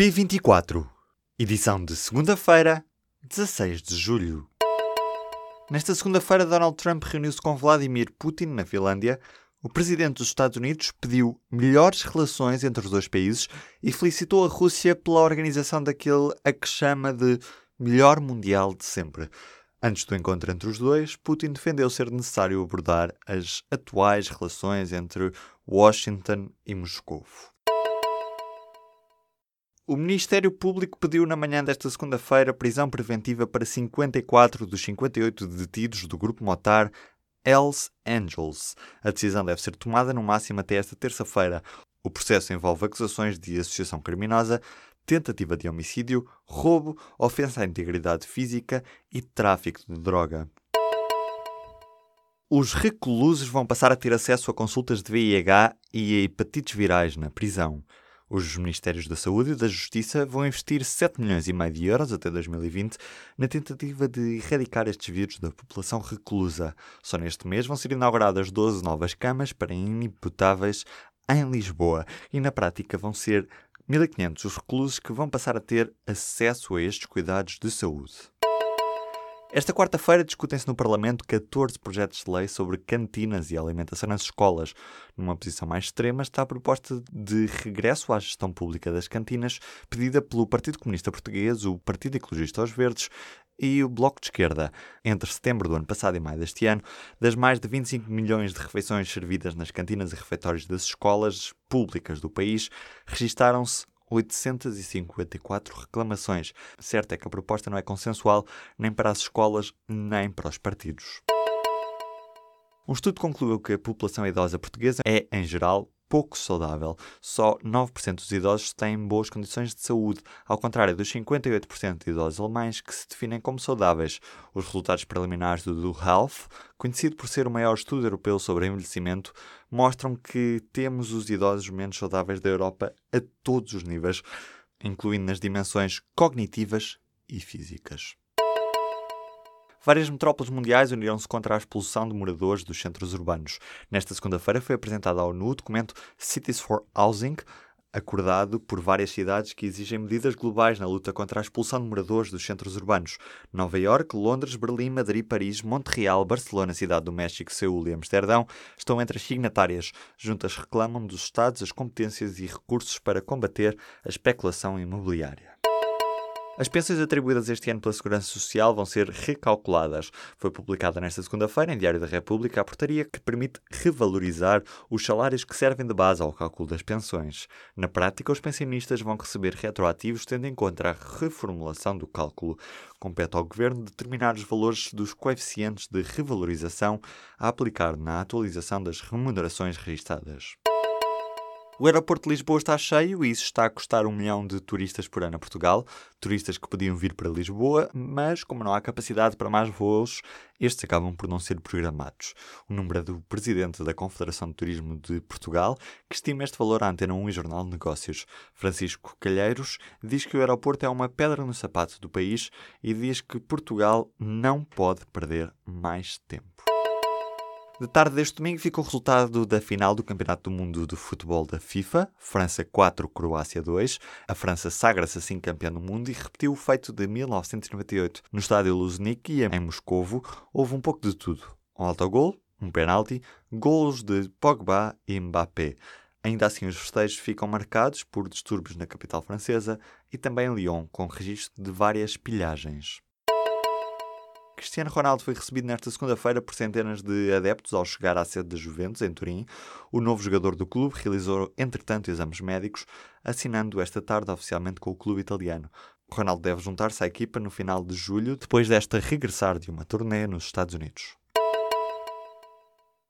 P24, edição de segunda-feira, 16 de julho. Nesta segunda-feira, Donald Trump reuniu-se com Vladimir Putin na Finlândia. O presidente dos Estados Unidos pediu melhores relações entre os dois países e felicitou a Rússia pela organização daquele a que chama de melhor mundial de sempre. Antes do encontro entre os dois, Putin defendeu ser necessário abordar as atuais relações entre Washington e Moscou. O Ministério Público pediu na manhã desta segunda-feira prisão preventiva para 54 dos 58 detidos do grupo Motar Hells Angels. A decisão deve ser tomada no máximo até esta terça-feira. O processo envolve acusações de associação criminosa, tentativa de homicídio, roubo, ofensa à integridade física e tráfico de droga. Os reclusos vão passar a ter acesso a consultas de VIH e hepatites virais na prisão. Os Ministérios da Saúde e da Justiça vão investir 7 milhões e meio de euros até 2020 na tentativa de erradicar estes vírus da população reclusa. Só neste mês vão ser inauguradas 12 novas camas para inimputáveis em Lisboa e na prática vão ser 1.500 os reclusos que vão passar a ter acesso a estes cuidados de saúde. Esta quarta-feira discutem-se no Parlamento 14 projetos de lei sobre cantinas e alimentação nas escolas. Numa posição mais extrema está a proposta de regresso à gestão pública das cantinas, pedida pelo Partido Comunista Português, o Partido Ecologista aos Verdes e o Bloco de Esquerda. Entre setembro do ano passado e maio deste ano, das mais de 25 milhões de refeições servidas nas cantinas e refeitórios das escolas públicas do país, registaram-se 854 reclamações. Certo é que a proposta não é consensual nem para as escolas nem para os partidos. Um estudo concluiu que a população idosa portuguesa é, em geral, pouco saudável. Só 9% dos idosos têm boas condições de saúde, ao contrário dos 58% de idosos alemães que se definem como saudáveis. Os resultados preliminares do Do Health, conhecido por ser o maior estudo europeu sobre envelhecimento, mostram que temos os idosos menos saudáveis da Europa a todos os níveis, incluindo nas dimensões cognitivas e físicas. Várias metrópoles mundiais uniram-se contra a expulsão de moradores dos centros urbanos. Nesta segunda-feira foi apresentado à ONU o documento Cities for Housing, acordado por várias cidades que exigem medidas globais na luta contra a expulsão de moradores dos centros urbanos. Nova York, Londres, Berlim, Madrid, Paris, Montreal, Barcelona, Cidade do México, Seul e Amsterdão estão entre as signatárias. Juntas reclamam dos Estados as competências e recursos para combater a especulação imobiliária. As pensões atribuídas este ano pela Segurança Social vão ser recalculadas. Foi publicada nesta segunda-feira, em Diário da República, a portaria que permite revalorizar os salários que servem de base ao cálculo das pensões. Na prática, os pensionistas vão receber retroativos tendo em conta a reformulação do cálculo. Compete ao Governo determinar os valores dos coeficientes de revalorização a aplicar na atualização das remunerações registadas. O aeroporto de Lisboa está cheio e isso está a custar um milhão de turistas por ano a Portugal. Turistas que podiam vir para Lisboa, mas como não há capacidade para mais voos, estes acabam por não ser programados. O número é do presidente da Confederação de Turismo de Portugal, que estima este valor à Antena 1 e Jornal de Negócios. Francisco Calheiros diz que o aeroporto é uma pedra no sapato do país e diz que Portugal não pode perder mais tempo. De tarde deste domingo fica o resultado da final do Campeonato do Mundo de Futebol da FIFA, França 4, Croácia 2. A França sagra-se assim campeã do mundo e repetiu o feito de 1998. No estádio Luzhniki, em Moscovo, houve um pouco de tudo. Um autogol, um penalti, golos de Pogba e Mbappé. Ainda assim, os festejos ficam marcados por distúrbios na capital francesa e também em Lyon, com registro de várias pilhagens. Cristiano Ronaldo foi recebido nesta segunda-feira por centenas de adeptos ao chegar à sede da Juventus, em Turim. O novo jogador do clube realizou, entretanto, exames médicos, assinando esta tarde oficialmente com o clube italiano. Ronaldo deve juntar-se à equipa no final de julho, depois desta regressar de uma turnê nos Estados Unidos.